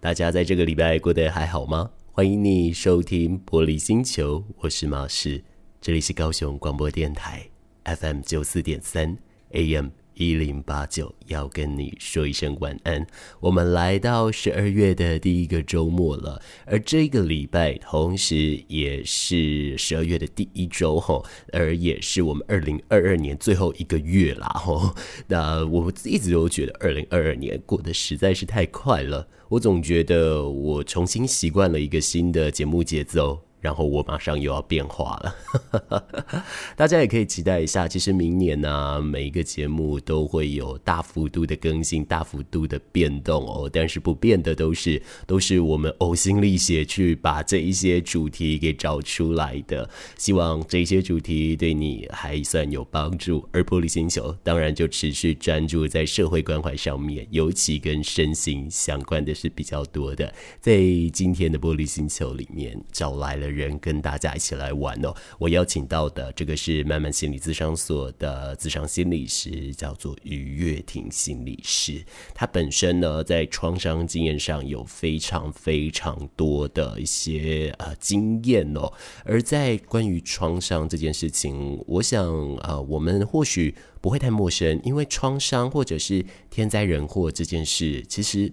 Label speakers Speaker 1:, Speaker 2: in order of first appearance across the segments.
Speaker 1: 大家在这个礼拜过得还好吗？欢迎你收听玻璃星球，我是马世，这里是高雄广播电台 FM 九四点三 AM。一零八九要跟你说一声晚安。我们来到十二月的第一个周末了，而这个礼拜同时也是十二月的第一周哈，而也是我们二零二二年最后一个月啦哈。那我一直都觉得二零二二年过得实在是太快了，我总觉得我重新习惯了一个新的节目节奏。然后我马上又要变化了，大家也可以期待一下。其实明年呢、每一个节目都会有大幅度的更新、大幅度的变动哦。但是不变的都是都是我们呕心沥血去把这一些主题给找出来的。希望这些主题对你还算有帮助。而玻璃星球当然就持续专注在社会关怀上面，尤其跟身心相关的是比较多的。在今天的玻璃星球里面找来了。人跟大家一起来玩哦！我邀请到的这个是慢慢心理咨商所的咨商心理师，叫做于月婷心理师。他本身呢，在创伤经验上有非常非常多的一些呃经验哦。而在关于创伤这件事情，我想呃，我们或许不会太陌生，因为创伤或者是天灾人祸这件事，其实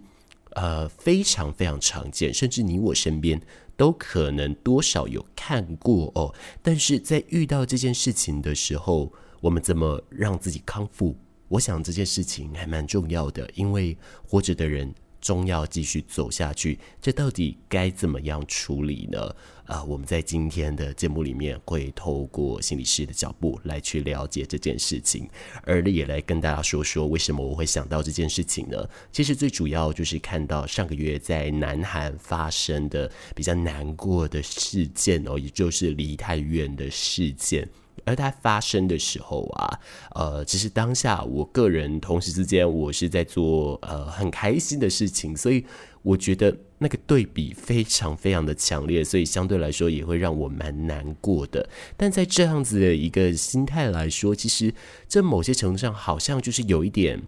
Speaker 1: 呃非常非常常见，甚至你我身边。都可能多少有看过哦，但是在遇到这件事情的时候，我们怎么让自己康复？我想这件事情还蛮重要的，因为活着的人。终要继续走下去，这到底该怎么样处理呢？啊、我们在今天的节目里面会透过心理师的脚步来去了解这件事情，而也来跟大家说说为什么我会想到这件事情呢？其实最主要就是看到上个月在南韩发生的比较难过的事件哦，也就是梨泰院的事件。而它发生的时候啊，呃，其实当下我个人同时之间，我是在做呃很开心的事情，所以我觉得那个对比非常非常的强烈，所以相对来说也会让我蛮难过的。但在这样子的一个心态来说，其实这某些程度上好像就是有一点。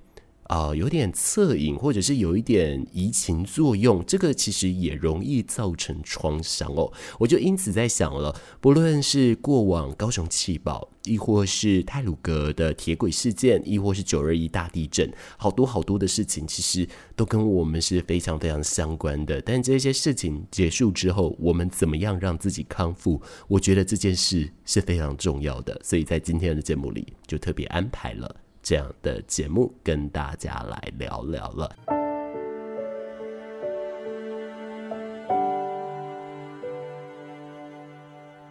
Speaker 1: 啊、有点恻隐，或者是有一点移情作用，这个其实也容易造成创伤哦。我就因此在想了，不论是过往高雄气爆，亦或是泰鲁格的铁轨事件，亦或是九二一大地震，好多好多的事情，其实都跟我们是非常非常相关的。但这些事情结束之后，我们怎么样让自己康复？我觉得这件事是非常重要的，所以在今天的节目里就特别安排了。这样的节目跟大家来聊聊了。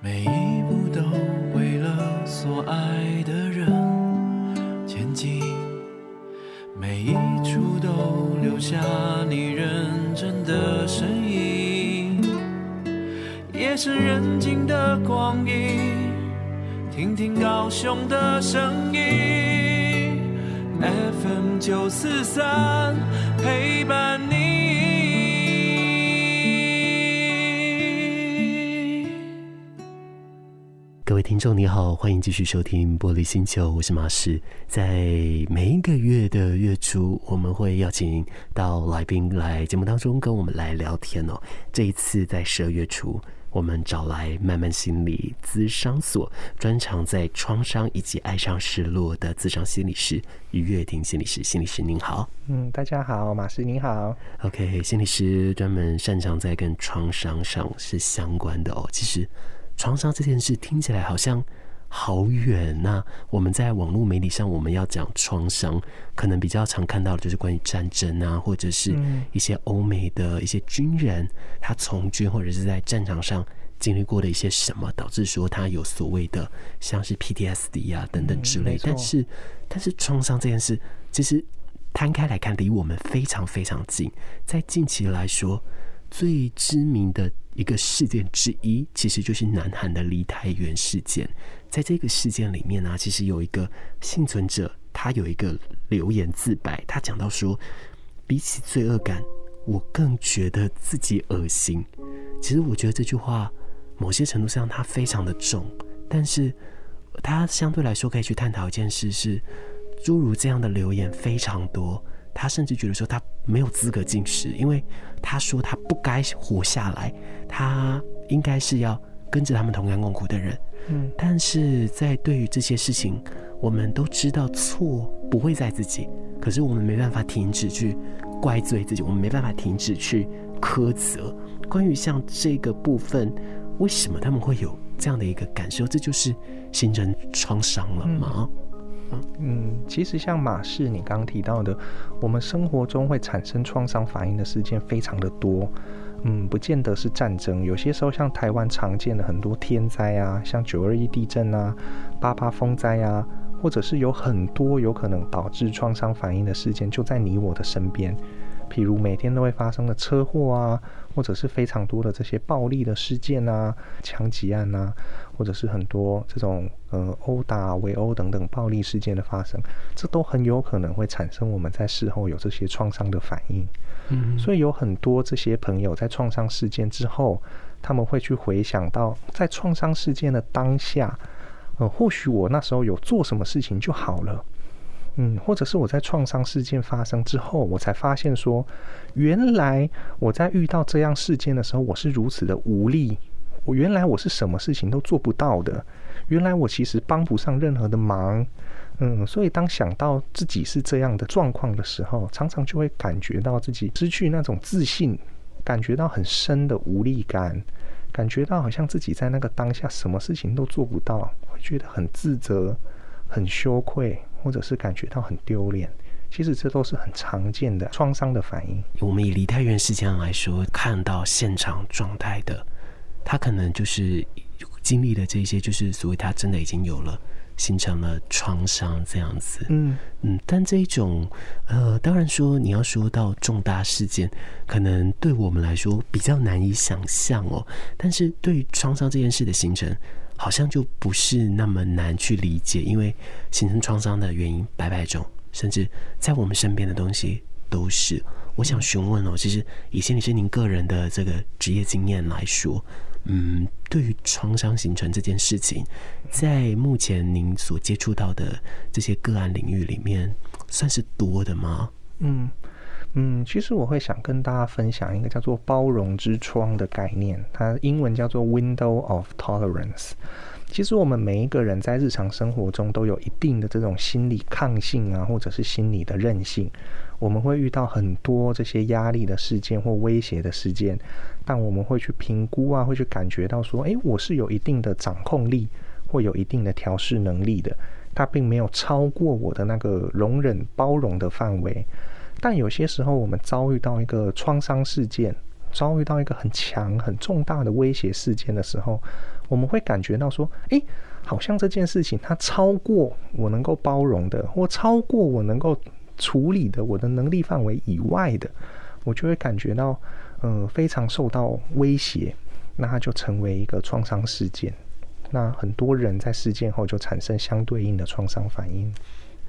Speaker 2: 每一步都为了所爱的人前进，每一处都留下你认真的身影。夜深人静的光阴，听听高雄的声。九四三陪伴你。
Speaker 1: 各位听众你好，欢迎继续收听玻璃星球，我是马士。在每一个月的月初，我们会邀请到来宾来节目当中跟我们来聊天哦。这一次在十二月初。我们找来慢慢心理咨商所专长在创伤以及爱上失落的咨商心理师于月婷心理师，心理师您好。
Speaker 3: 嗯，大家好，马师您好。
Speaker 1: OK，心理师专门擅长在跟创伤上是相关的哦。其实创伤这件事听起来好像。好远呐、啊！我们在网络媒体上，我们要讲创伤，可能比较常看到的就是关于战争啊，或者是一些欧美的一些军人，他从军或者是在战场上经历过的一些什么，导致说他有所谓的像是 PTSD 啊等等之类。但是，但是创伤这件事，其实摊开来看，离我们非常非常近。在近期来说，最知名的一个事件之一，其实就是南韩的梨泰院事件。在这个事件里面呢、啊，其实有一个幸存者，他有一个留言自白，他讲到说，比起罪恶感，我更觉得自己恶心。其实我觉得这句话，某些程度上它非常的重，但是他相对来说可以去探讨一件事是，诸如这样的留言非常多，他甚至觉得说他没有资格进食，因为他说他不该活下来，他应该是要跟着他们同甘共苦的人。嗯，但是在对于这些事情，我们都知道错不会在自己，可是我们没办法停止去怪罪自己，我们没办法停止去苛责。关于像这个部分，为什么他们会有这样的一个感受？这就是形成创伤了吗？
Speaker 3: 嗯，嗯，其实像马氏你刚刚提到的，我们生活中会产生创伤反应的事件非常的多。嗯，不见得是战争，有些时候像台湾常见的很多天灾啊，像九二一地震啊、八八风灾啊，或者是有很多有可能导致创伤反应的事件，就在你我的身边。譬如每天都会发生的车祸啊，或者是非常多的这些暴力的事件啊、枪击案啊，或者是很多这种呃殴打、围殴等等暴力事件的发生，这都很有可能会产生我们在事后有这些创伤的反应。嗯，所以有很多这些朋友在创伤事件之后，他们会去回想到在创伤事件的当下，呃，或许我那时候有做什么事情就好了。嗯，或者是我在创伤事件发生之后，我才发现说，原来我在遇到这样事件的时候，我是如此的无力。我原来我是什么事情都做不到的，原来我其实帮不上任何的忙。嗯，所以当想到自己是这样的状况的时候，常常就会感觉到自己失去那种自信，感觉到很深的无力感，感觉到好像自己在那个当下什么事情都做不到，会觉得很自责、很羞愧。或者是感觉到很丢脸，其实这都是很常见的创伤的反应。
Speaker 1: 我们以梨泰院事件来说，看到现场状态的，他可能就是经历了这些，就是所谓他真的已经有了形成了创伤这样子。嗯嗯，但这一种呃，当然说你要说到重大事件，可能对我们来说比较难以想象哦。但是对于创伤这件事的形成，好像就不是那么难去理解，因为形成创伤的原因百百种，甚至在我们身边的东西都是。我想询问哦，其实以心理师您个人的这个职业经验来说，嗯，对于创伤形成这件事情，在目前您所接触到的这些个案领域里面，算是多的吗？
Speaker 3: 嗯。嗯，其实我会想跟大家分享一个叫做“包容之窗”的概念，它英文叫做 “window of tolerance”。其实我们每一个人在日常生活中都有一定的这种心理抗性啊，或者是心理的韧性。我们会遇到很多这些压力的事件或威胁的事件，但我们会去评估啊，会去感觉到说，诶，我是有一定的掌控力，或有一定的调试能力的，它并没有超过我的那个容忍包容的范围。但有些时候，我们遭遇到一个创伤事件，遭遇到一个很强、很重大的威胁事件的时候，我们会感觉到说：“诶，好像这件事情它超过我能够包容的，或超过我能够处理的我的能力范围以外的，我就会感觉到，呃，非常受到威胁。那它就成为一个创伤事件。那很多人在事件后就产生相对应的创伤反应。”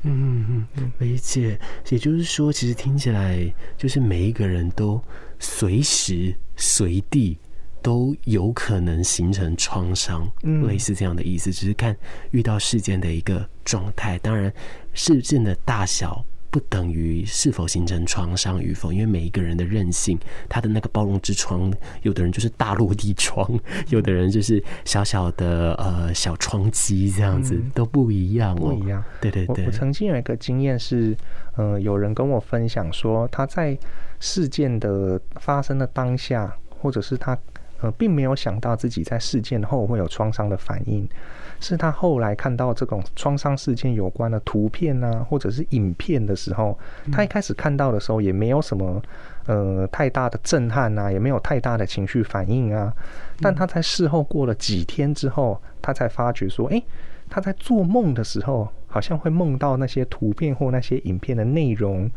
Speaker 1: 嗯嗯嗯，理解。也就是说，其实听起来就是每一个人都随时随地都有可能形成创伤，嗯，类似这样的意思。只是看遇到事件的一个状态，当然事件的大小。不等于是否形成创伤与否，因为每一个人的韧性，他的那个包容之窗，有的人就是大落地窗，有的人就是小小的呃小窗机这样子，嗯、都不一样、哦，
Speaker 3: 不一样。
Speaker 1: 对对对，
Speaker 3: 我，我曾经有一个经验是，呃，有人跟我分享说，他在事件的发生的当下，或者是他呃并没有想到自己在事件后会有创伤的反应。是他后来看到这种创伤事件有关的图片啊，或者是影片的时候，他一开始看到的时候也没有什么呃太大的震撼啊，也没有太大的情绪反应啊。但他在事后过了几天之后，他才发觉说，诶，他在做梦的时候，好像会梦到那些图片或那些影片的内容。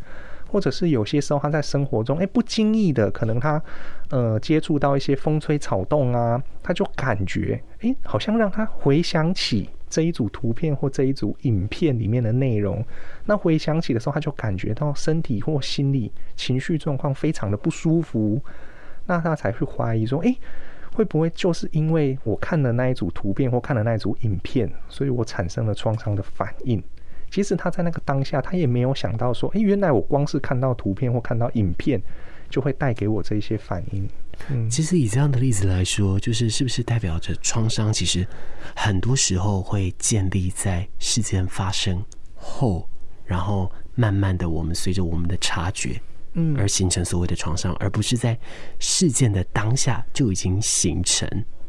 Speaker 3: 或者是有些时候他在生活中，哎，不经意的，可能他，呃，接触到一些风吹草动啊，他就感觉，哎，好像让他回想起这一组图片或这一组影片里面的内容。那回想起的时候，他就感觉到身体或心理情绪状况非常的不舒服。那他才会怀疑说，哎，会不会就是因为我看了那一组图片或看了那一组影片，所以我产生了创伤的反应？其实他在那个当下，他也没有想到说，诶，原来我光是看到图片或看到影片，就会带给我这些反应。
Speaker 1: 嗯，其实以这样的例子来说，就是是不是代表着创伤其实很多时候会建立在事件发生后，然后慢慢的我们随着我们的察觉，嗯，而形成所谓的创伤，而不是在事件的当下就已经形成。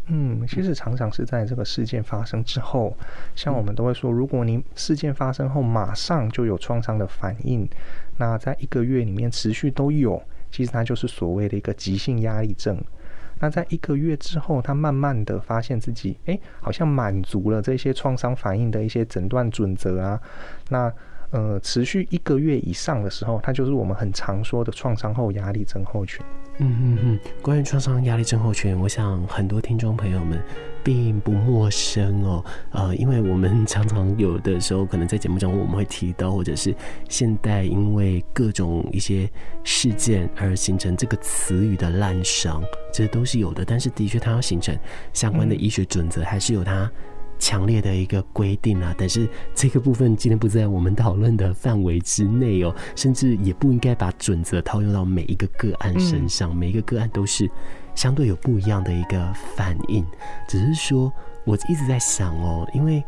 Speaker 3: 嗯，其实常常是在这个事件发生之后，像我们都会说，如果你事件发生后马上就有创伤的反应，那在一个月里面持续都有，其实它就是所谓的一个急性压力症。那在一个月之后，他慢慢的发现自己，哎，好像满足了这些创伤反应的一些诊断准则啊，那。呃，持续一个月以上的时候，它就是我们很常说的创伤后压力症候群。
Speaker 1: 嗯嗯嗯，关于创伤压力症候群，我想很多听众朋友们并不陌生哦。呃，因为我们常常有的时候可能在节目中我们会提到，或者是现代因为各种一些事件而形成这个词语的滥觞，这都是有的。但是的确，它要形成相关的医学准则，还是有它。强烈的一个规定啊，但是这个部分今天不在我们讨论的范围之内哦，甚至也不应该把准则套用到每一个个案身上，每一个个案都是相对有不一样的一个反应。只是说，我一直在想哦，因为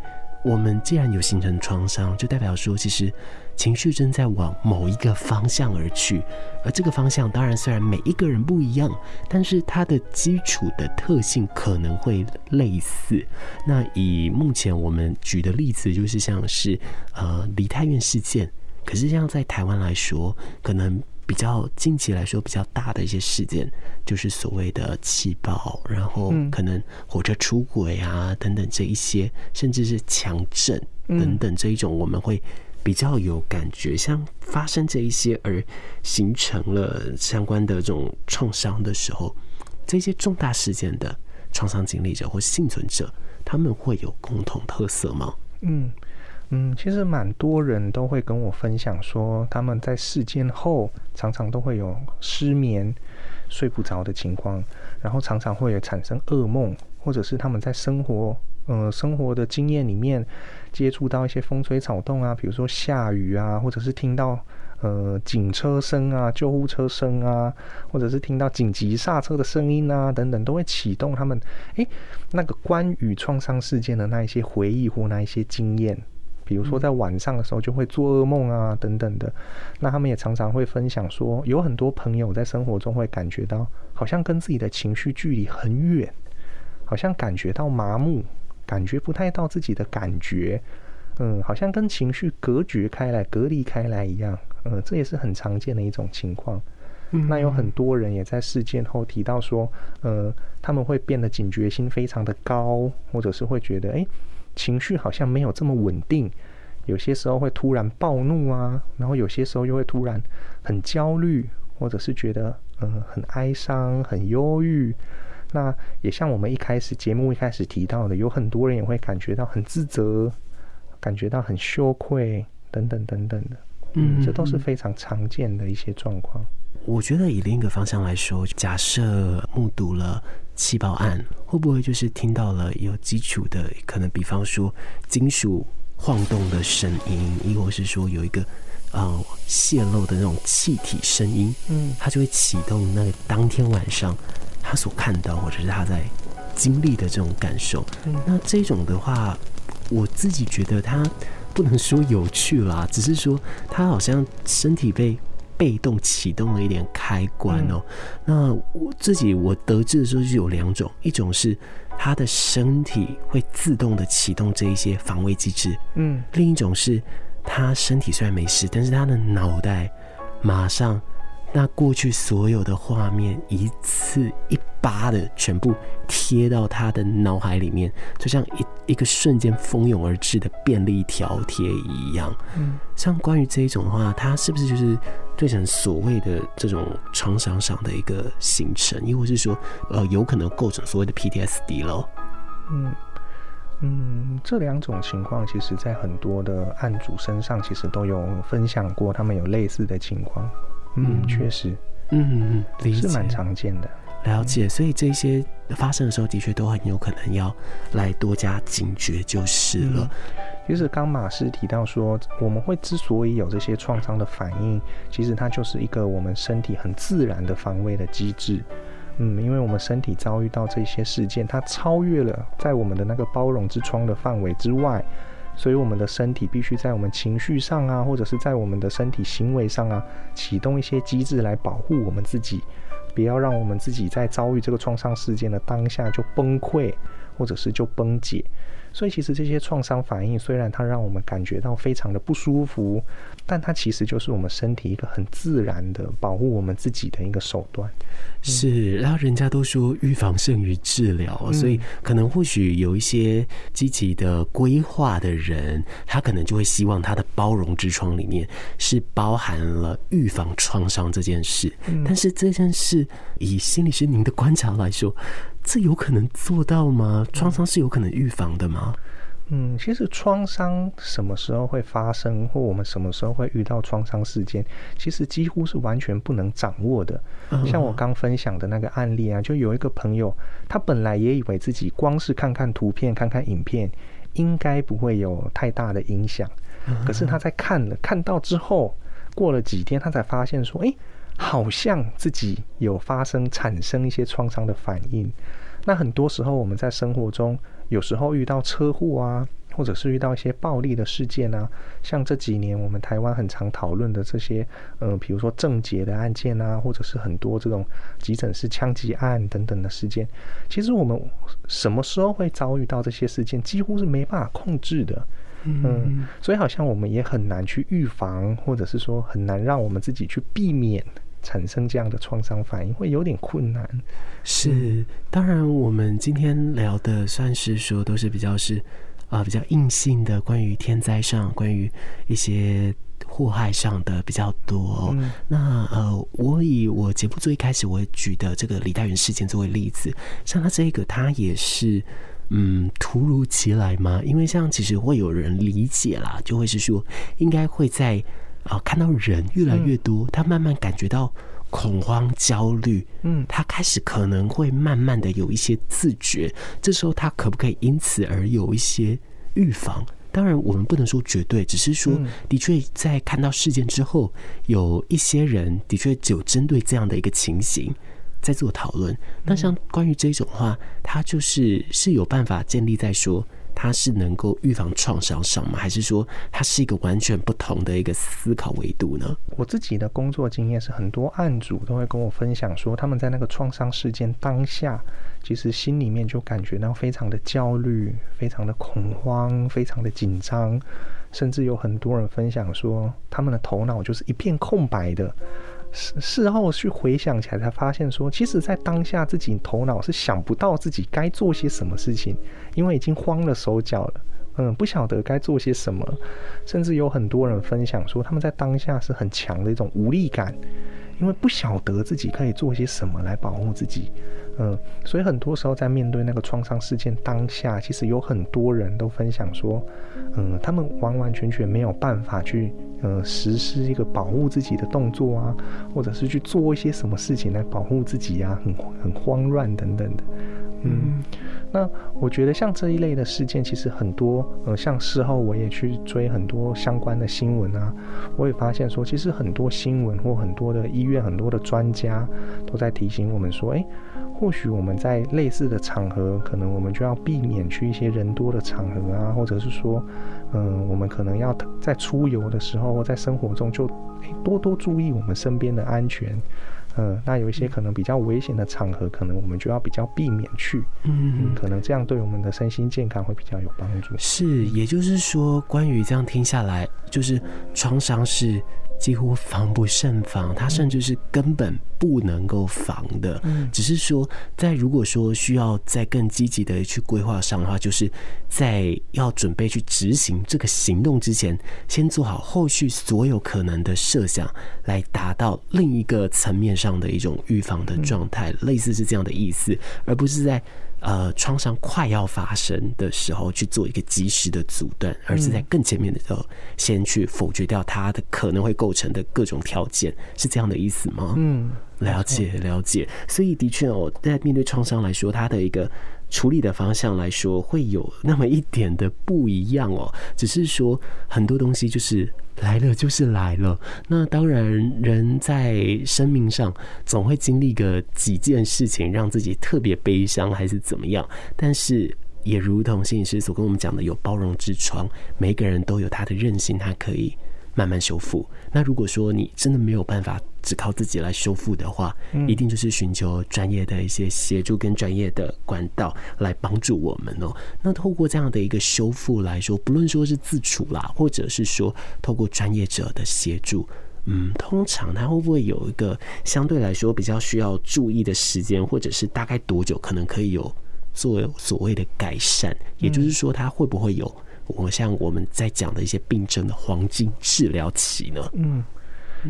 Speaker 1: 我们既然有形成创伤，就代表说其实。情绪正在往某一个方向而去，而这个方向当然虽然每一个人不一样，但是它的基础的特性可能会类似。那以目前我们举的例子，就是像是呃梨泰院事件，可是像在台湾来说，可能比较近期来说比较大的一些事件，就是所谓的气爆，然后可能火车出轨啊等等这一些，甚至是强震等等这一种，我们会。比较有感觉，像发生这一些而形成了相关的这种创伤的时候，这些重大事件的创伤经历者或幸存者，他们会有共同特色吗？
Speaker 3: 嗯嗯，其实蛮多人都会跟我分享说，他们在事件后常常都会有失眠、睡不着的情况，然后常常会产生噩梦，或者是他们在生活。呃，生活的经验里面，接触到一些风吹草动啊，比如说下雨啊，或者是听到呃警车声啊、救护车声啊，或者是听到紧急刹车的声音啊，等等，都会启动他们诶，那个关于创伤事件的那一些回忆或那一些经验，比如说在晚上的时候就会做噩梦啊，等等的。那他们也常常会分享说，有很多朋友在生活中会感觉到，好像跟自己的情绪距离很远，好像感觉到麻木。感觉不太到自己的感觉，嗯，好像跟情绪隔绝开来、隔离开来一样，嗯，这也是很常见的一种情况。嗯，那有很多人也在事件后提到说，呃，他们会变得警觉心非常的高，或者是会觉得，诶，情绪好像没有这么稳定，有些时候会突然暴怒啊，然后有些时候又会突然很焦虑，或者是觉得，嗯，很哀伤、很忧郁。那也像我们一开始节目一开始提到的，有很多人也会感觉到很自责，感觉到很羞愧，等等等等的，嗯，这都是非常常见的一些状况。
Speaker 1: 我觉得以另一个方向来说，假设目睹了气爆案，会不会就是听到了有基础的，可能比方说金属晃动的声音，亦或是说有一个呃泄漏的那种气体声音，嗯，它就会启动那个当天晚上。他所看到或者是他在经历的这种感受，那这种的话，我自己觉得他不能说有趣啦，只是说他好像身体被被动启动了一点开关哦。那我自己我得知的时候就有两种，一种是他的身体会自动的启动这一些防卫机制，嗯，另一种是他身体虽然没事，但是他的脑袋马上。那过去所有的画面一次一巴的全部贴到他的脑海里面，就像一一个瞬间蜂拥而至的便利条贴一样。嗯，像关于这一种的话，他是不是就是对成所谓的这种创伤上的一个形成，亦或是说，呃，有可能构成所谓的 PTSD 喽？
Speaker 3: 嗯嗯，这两种情况，其实在很多的案主身上，其实都有分享过，他们有类似的情况。嗯，确实，嗯嗯，是蛮常见的。
Speaker 1: 了解，所以这些发生的时候，的确都很有可能要来多加警觉就是了。
Speaker 3: 其实刚马斯提到说，我们会之所以有这些创伤的反应，其实它就是一个我们身体很自然的防卫的机制。嗯，因为我们身体遭遇到这些事件，它超越了在我们的那个包容之窗的范围之外，所以我们的身体必须在我们情绪上啊，或者是在我们的身体行为上啊，启动一些机制来保护我们自己，不要让我们自己在遭遇这个创伤事件的当下就崩溃，或者是就崩解。所以其实这些创伤反应虽然它让我们感觉到非常的不舒服，但它其实就是我们身体一个很自然的保护我们自己的一个手段。
Speaker 1: 是，然后人家都说预防胜于治疗，嗯，所以可能或许有一些积极的规划的人，他可能就会希望他的包容之窗里面是包含了预防创伤这件事。嗯，但是这件事以心理师您的观察来说。这有可能做到吗？创伤是有可能预防的吗？
Speaker 3: 嗯，其实创伤什么时候会发生，或我们什么时候会遇到创伤事件，其实几乎是完全不能掌握的。像我刚分享的那个案例啊，就有一个朋友，他本来也以为自己光是看看图片、看看影片，应该不会有太大的影响。可是他在看了看到之后，过了几天，他才发现说，诶。好像自己有发生产生一些创伤的反应，那很多时候我们在生活中，有时候遇到车祸啊，或者是遇到一些暴力的事件啊，像这几年我们台湾很常讨论的这些，呃，比如说郑捷的案件啊，或者是很多这种急诊室枪击案等等的事件，其实我们什么时候会遭遇到这些事件，几乎是没办法控制的。嗯，所以好像我们也很难去预防，或者是说很难让我们自己去避免产生这样的创伤反应，会有点困难。
Speaker 1: 是，当然我们今天聊的算是说都是比较是啊、呃、比较硬性的，关于天灾上，关于一些祸害上的比较多。嗯、那呃，我以我节目最一开始我举的这个李代元事件作为例子，像他这个，他也是。嗯，突如其来嘛？因为像其实会有人理解啦，就会是说，应该会在啊、呃、看到人越来越多，他慢慢感觉到恐慌、焦虑，嗯，他开始可能会慢慢的有一些自觉，这时候他可不可以因此而有一些预防？当然，我们不能说绝对，只是说，的确在看到事件之后，有一些人的确只有针对这样的一个情形。在做讨论，那像关于这种话，它就是是有办法建立在说它是能够预防创伤上吗？还是说它是一个完全不同的一个思考维度呢？
Speaker 3: 我自己的工作经验是，很多案主都会跟我分享说，他们在那个创伤事件当下，其实心里面就感觉到非常的焦虑、非常的恐慌、非常的紧张，甚至有很多人分享说，他们的头脑就是一片空白的。事后去回想起来，才发现说，其实，在当下自己头脑是想不到自己该做些什么事情，因为已经慌了手脚了，嗯，不晓得该做些什么，甚至有很多人分享说，他们在当下是很强的一种无力感，因为不晓得自己可以做些什么来保护自己。嗯，所以很多时候在面对那个创伤事件当下，其实有很多人都分享说，嗯，他们完完全全没有办法去，嗯，实施一个保护自己的动作啊，或者是去做一些什么事情来保护自己啊，很很慌乱等等的。嗯，那我觉得像这一类的事件，其实很多，呃，像事后我也去追很多相关的新闻啊，我也发现说，其实很多新闻或很多的医院、很多的专家都在提醒我们说，诶。或许我们在类似的场合，可能我们就要避免去一些人多的场合啊，或者是说，嗯，我们可能要在出游的时候或在生活中就多多注意我们身边的安全。嗯，那有一些可能比较危险的场合，可能我们就要比较避免去。嗯，可能这样对我们的身心健康会比较有帮助。
Speaker 1: 是，也就是说，关于这样听下来，就是创伤是。几乎防不胜防，它甚至是根本不能够防的。嗯，只是说，在如果说需要在更积极的去规划上的话，就是在要准备去执行这个行动之前，先做好后续所有可能的设想，来达到另一个层面上的一种预防的状态，类似是这样的意思，而不是在。呃，创伤快要发生的时候去做一个及时的阻断，而是在更前面的时候先去否决掉它的可能会构成的各种条件，是这样的意思吗？
Speaker 3: 嗯，
Speaker 1: 了解了解。所以的确哦，在面对创伤来说，它的一个处理的方向来说，会有那么一点的不一样哦。只是说很多东西就是来了就是来了。那当然，人在生命上总会经历个几件事情，让自己特别悲伤，还是怎么样。但是也如同心理师所跟我们讲的，有包容之窗，每个人都有他的韧性，他可以。慢慢修复。那如果说你真的没有办法只靠自己来修复的话，嗯，一定就是寻求专业的一些协助跟专业的管道来帮助我们哦。那透过这样的一个修复来说，不论说是自处啦，或者是说透过专业者的协助，嗯，通常它会不会有一个相对来说比较需要注意的时间，或者是大概多久可能可以有做所谓的改善？也就是说，它会不会有？我像我们在讲的一些病症的黄金治疗期呢？嗯，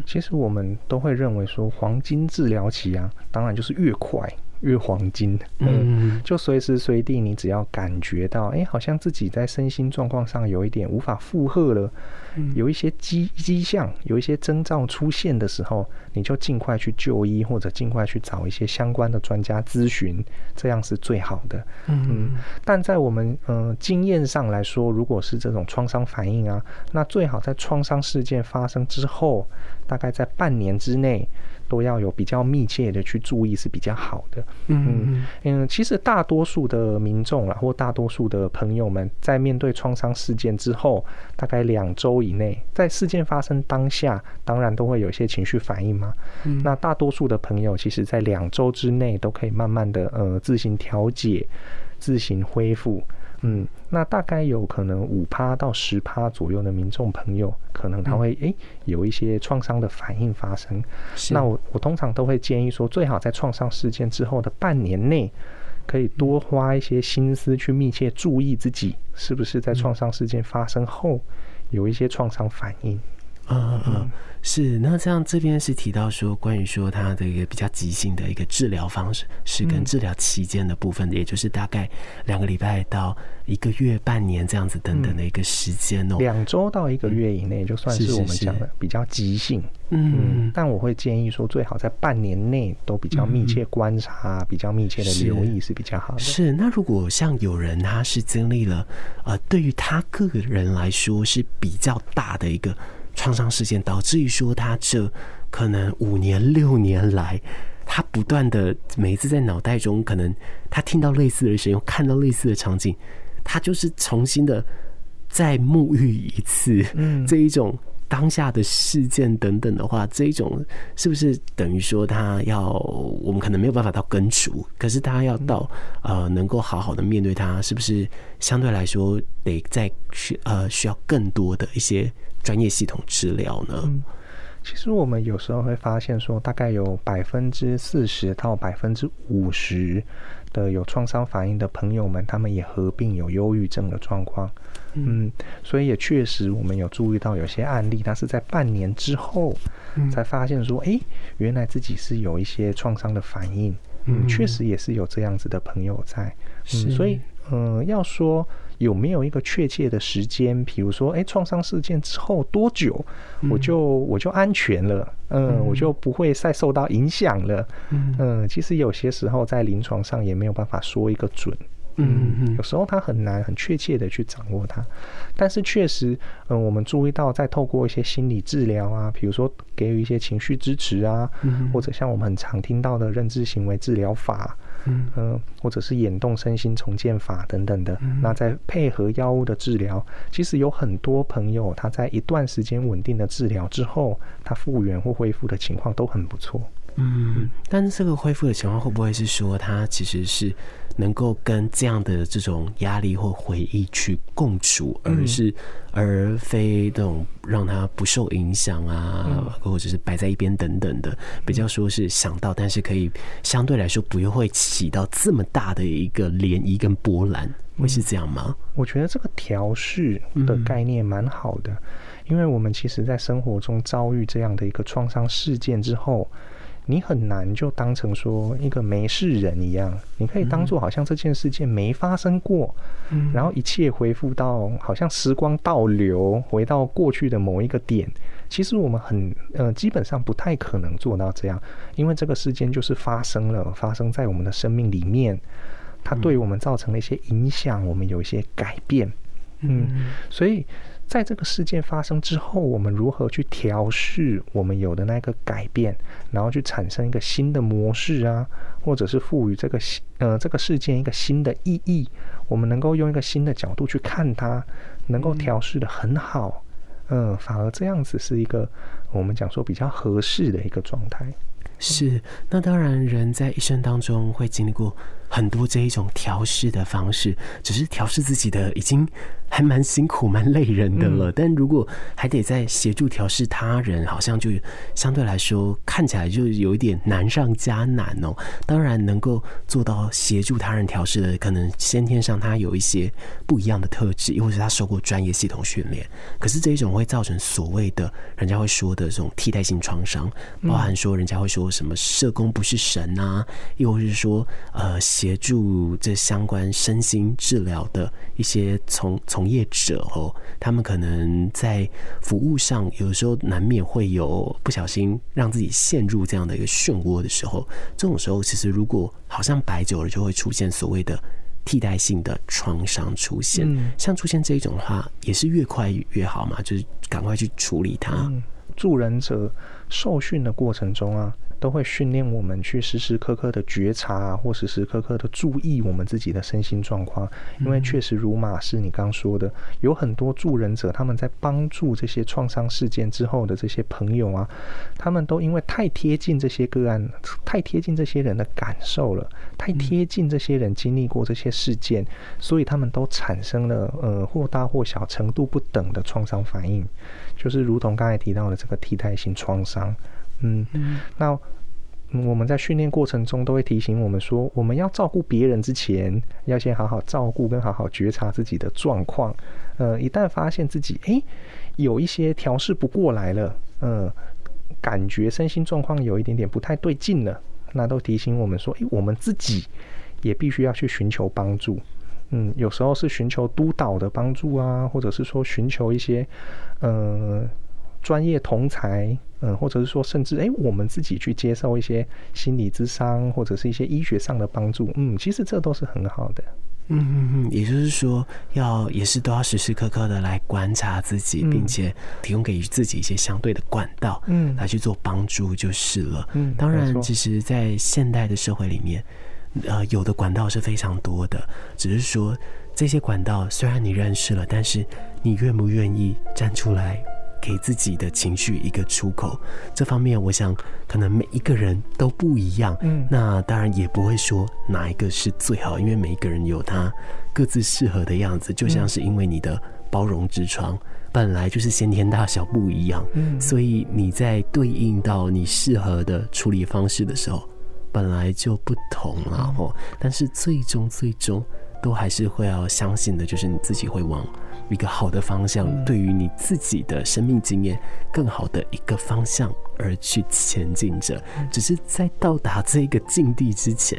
Speaker 3: 其实我们都会认为说黄金治疗期啊，当然就是越快。越黄金，嗯，就随时随地，你只要感觉到，哎、欸，好像自己在身心状况上有一点无法负荷了，嗯、有一些迹迹象，有一些征兆出现的时候，你就尽快去就医，或者尽快去找一些相关的专家咨询，这样是最好的。嗯，嗯，但在我们嗯、呃、经验上来说，如果是这种创伤反应啊，那最好在创伤事件发生之后，大概在半年之内。都要有比较密切的去注意是比较好的。嗯嗯，其实大多数的民众啦，或大多数的朋友们，在面对创伤事件之后，大概两周以内，在事件发生当下，当然都会有一些情绪反应嘛。嗯，那大多数的朋友，其实在两周之内都可以慢慢的呃自行调节、自行恢复。嗯，那大概有可能五趴到十趴左右的民众朋友，可能他会诶、欸、有一些创伤的反应发生。那我我通常都会建议说，最好在创伤事件之后的半年内，可以多花一些心思去密切注意自己是不是在创伤事件发生后有一些创伤反应。
Speaker 1: 嗯嗯，是。那这样这边是提到说，关于说他的一个比较急性的一个治疗方式，是跟治疗期间的部分，也就是大概两个礼拜到一个月、半年这样子等等的一个时间哦。
Speaker 3: 两周到一个月以内，就算是我们讲的比较急性。嗯，但我会建议说，最好在半年内都比较密切观察，比较密切的留意是比较好的。
Speaker 1: 是。那如果像有人他是经历了，呃，对于他个人来说是比较大的一个。创伤事件导致于说，他这可能五年六年来，他不断的每一次在脑袋中，可能他听到类似的声音，看到类似的场景，他就是重新的再沐浴一次。嗯，这一种当下的事件等等的话，这一种是不是等于说他要我们可能没有办法到根除，可是他要到呃能够好好的面对他，是不是相对来说得再需呃需要更多的一些。专业系统治疗呢？嗯，
Speaker 3: 其实我们有时候会发现说，大概有百分之四十到百分之五十的有创伤反应的朋友们，他们也合并有忧郁症的状况。嗯，所以也确实我们有注意到有些案例，他是在半年之后才发现说，哎，原来自己是有一些创伤的反应。嗯，确实也是有这样子的朋友在。嗯，所以，嗯，要说。有没有一个确切的时间？比如说，哎，创伤事件之后多久，我就我就安全了，嗯，我就不会再受到影响了，嗯，嗯其实有些时候在临床上也没有办法说一个准，嗯，有时候他很难很确切的去掌握它，但是确实，嗯，我们注意到在透过一些心理治疗啊，比如说给予一些情绪支持啊，或者像我们很常听到的认知行为治疗法。嗯、呃、或者是眼动身心重建法等等的，嗯、那再配合药物的治疗，其实有很多朋友他在一段时间稳定的治疗之后，他复原或恢复的情况都很不错。
Speaker 1: 嗯，但是这个恢复的情况会不会是说他其实是？能够跟这样的这种压力或回忆去共处，而是而非这种让他不受影响啊，或者是摆在一边等等的，比较说是想到，但是可以相对来说不会起到这么大的一个涟漪跟波澜，会是这样吗？
Speaker 3: 我觉得这个调试的概念蛮好的，因为我们其实在生活中遭遇这样的一个创伤事件之后。你很难就当成说一个没事人一样，你可以当做好像这件事件没发生过，嗯，然后一切恢复到好像时光倒流，回到过去的某一个点，其实我们很呃，基本上不太可能做到这样，因为这个事件就是发生了，发生在我们的生命里面，它对我们造成了一些影响，我们有一些改变，嗯，所以。在这个事件发生之后，我们如何去调试我们有的那个改变，然后去产生一个新的模式啊，或者是赋予这个呃这个事件一个新的意义，我们能够用一个新的角度去看它，能够调试得很好，嗯、反而这样子是一个我们讲说比较合适的一个状态。
Speaker 1: 是，那当然人在一生当中会经历过很多这一种调试的方式，只是调试自己的已经。还蛮辛苦、蛮累人的了，但如果还得再协助调试他人，好像就相对来说看起来就有一点难上加难哦。当然，能够做到协助他人调试的，可能先天上他有一些不一样的特质，又或是他受过专业系统训练。可是这一种会造成所谓的人家会说的这种替代性创伤，包含说人家会说什么社工不是神啊，又或是说呃协助这相关身心治疗的一些从从。业者哦，他们可能在服务上，有的时候难免会有不小心让自己陷入这样的一个漩涡的时候。这种时候，其实如果好像摆久了，就会出现所谓的替代性的创伤出现。嗯、像出现这一种的话，也是越快越好嘛，就是赶快去处理它。
Speaker 3: 嗯、助人者受训的过程中啊。都会训练我们去时时刻刻的觉察，或时时刻刻的注意我们自己的身心状况。因为确实如马是你刚说的，有很多助人者，他们在帮助这些创伤事件之后的这些朋友啊，他们都因为太贴近这些个案，太贴近这些人的感受了，太贴近这些人经历过这些事件，所以他们都产生了呃或大或小程度不等的创伤反应，就是如同刚才提到的这个替代性创伤。嗯，那我们在训练过程中都会提醒我们说，我们要照顾别人之前，要先好好照顾跟好好觉察自己的状况。呃，一旦发现自己诶有一些调试不过来了，呃，感觉身心状况有一点点不太对劲了，那都提醒我们说，诶，我们自己也必须要去寻求帮助。嗯，有时候是寻求督导的帮助啊，或者是说寻求一些呃专业同侪。嗯，或者是说，甚至哎、欸，我们自己去接受一些心理咨商，或者是一些医学上的帮助，嗯，其实这都是很好的。
Speaker 1: 嗯嗯嗯，也就是说，要也是都要时时刻刻的来观察自己，嗯、并且提供给自己一些相对的管道，嗯，来去做帮助就是了。嗯，当然，其实，在现代的社会里面，呃，有的管道是非常多的，只是说这些管道虽然你认识了，但是你愿不愿意站出来？给自己的情绪一个出口，这方面我想可能每一个人都不一样。嗯，那当然也不会说哪一个是最好，因为每一个人有他各自适合的样子。就像是因为你的包容之窗本来就是先天大小不一样，嗯，所以你在对应到你适合的处理方式的时候，本来就不同了。哦，但是最终最终都还是会要相信的，就是你自己会往。一个好的方向，对于你自己的生命经验更好的一个方向而去前进着。只是在到达这个境地之前，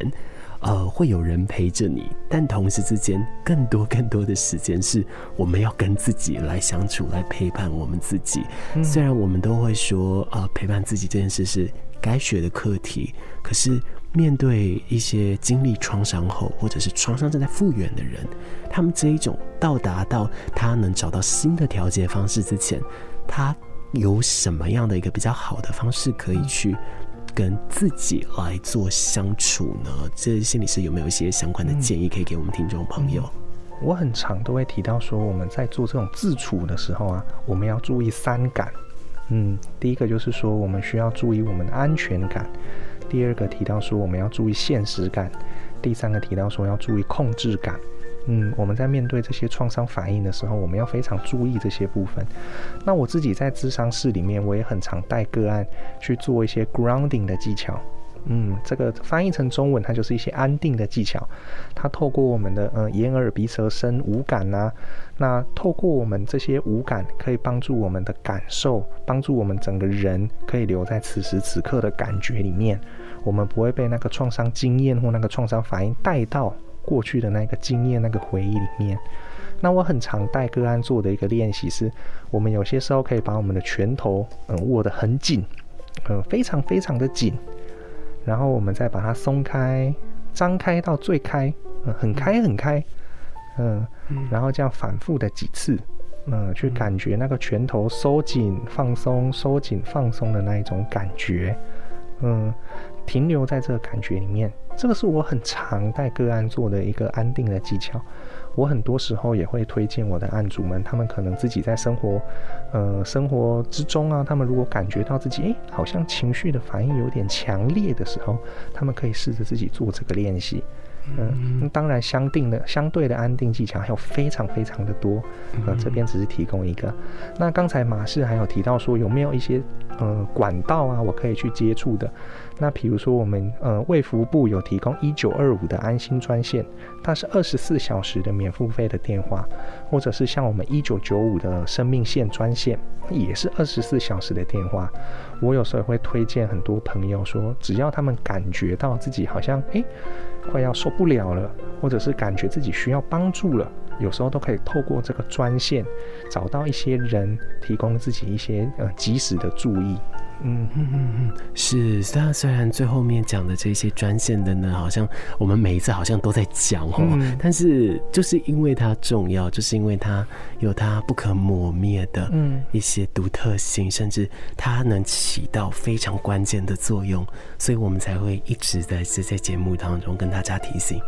Speaker 1: 呃，会有人陪着你，但同时之间，更多更多的时间是我们要跟自己来相处，来陪伴我们自己。虽然我们都会说，呃，陪伴自己这件事是该学的课题，可是。面对一些经历创伤后，或者是创伤正在复原的人，他们这一种到达到他能找到新的调节方式之前，他有什么样的一个比较好的方式可以去跟自己来做相处呢？这心理师有没有一些相关的建议可以给我们听众朋友？
Speaker 3: 我很常都会提到说，我们在做这种自处的时候啊，我们要注意三感。嗯，第一个就是说，我们需要注意我们的安全感。第二个提到说我们要注意现实感，第三个提到说要注意控制感。嗯，我们在面对这些创伤反应的时候，我们要非常注意这些部分。那我自己在咨商室里面，我也很常带个案去做一些 grounding 的技巧。嗯，这个翻译成中文，它就是一些安定的技巧。它透过我们的呃眼耳鼻舌身五感呐、啊，那透过我们这些五感，可以帮助我们的感受，帮助我们整个人可以留在此时此刻的感觉里面。我们不会被那个创伤经验或那个创伤反应带到过去的那个经验、那个回忆里面。那我很常带个案做的一个练习是，我们有些时候可以把我们的拳头嗯握得很紧，嗯非常非常的紧，然后我们再把它松开，张开到最开，嗯很开很开，嗯，然后这样反复的几次，嗯去感觉那个拳头收紧放松收紧放松的那一种感觉，嗯。停留在这个感觉里面，这个是我很常带个案做的一个安定的技巧。我很多时候也会推荐我的案主们，他们可能自己在生活，呃，生活之中啊，他们如果感觉到自己，诶，好像情绪的反应有点强烈的时候，他们可以试着自己做这个练习。嗯，那当然，相定的相对的安定技巧还有非常非常的多，呃，这边只是提供一个。那刚才马氏还有提到说，有没有一些呃管道啊，我可以去接触的？那比如说我们呃卫福部有提供一九二五的安心专线，它是二十四小时的免付费的电话，或者是像我们一九九五的生命线专线，也是二十四小时的电话。我有时候会推荐很多朋友说，只要他们感觉到自己好像诶。快要受不了了，或者是感觉自己需要帮助了，有时候都可以透过这个专线找到一些人，提供自己一些呃及时的注意。嗯哼哼哼，
Speaker 1: 是。虽然虽然最后面讲的这些专线的呢，好像我们每一次好像都在讲哦，嗯、但是就是因为它重要，就是因为它有它不可磨灭的一些独特性，嗯、甚至它能起到非常关键的作用，所以我们才会一直在这在节目当中跟大家提醒，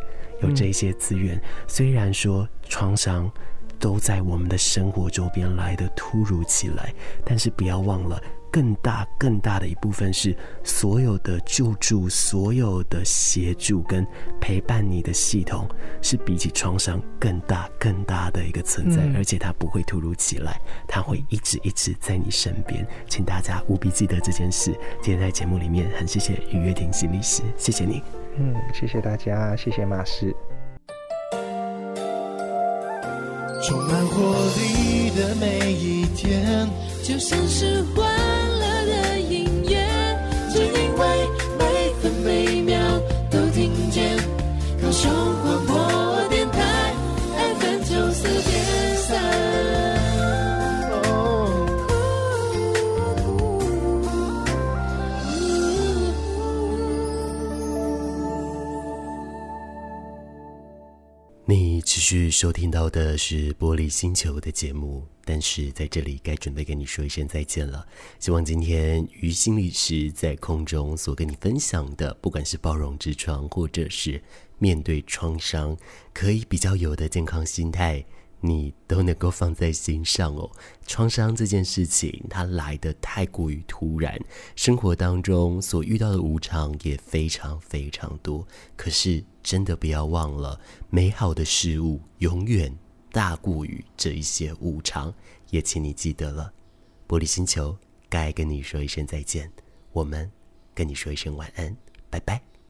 Speaker 1: 有这些资源。嗯、虽然说创伤都在我们的生活周边来的突如其来，但是不要忘了。更大、更大的一部分是所有的救助、所有的协助跟陪伴你的系统，是比起创伤更大、更大的一个存在，嗯、而且它不会突如其来，它会一直一直在你身边。请大家务必记得这件事。今天在节目里面，很谢谢于月婷心理师，谢谢你。
Speaker 3: 嗯，谢谢大家，谢谢马师。
Speaker 2: 充满活力的每一天，就像是
Speaker 1: 去收听到的是玻璃星球的节目，但是在这里该准备跟你说一声再见了。希望今天于心理师在空中所跟你分享的，不管是包容之窗，或者是面对创伤，可以比较有的健康心态。你都能够放在心上哦。创伤这件事情，它来的太过于突然，生活当中所遇到的无常也非常非常多。可是，真的不要忘了，美好的事物永远大过于这一些无常。也请你记得了，玻璃星球该跟你说一声再见，我们跟你说一声晚安，拜拜。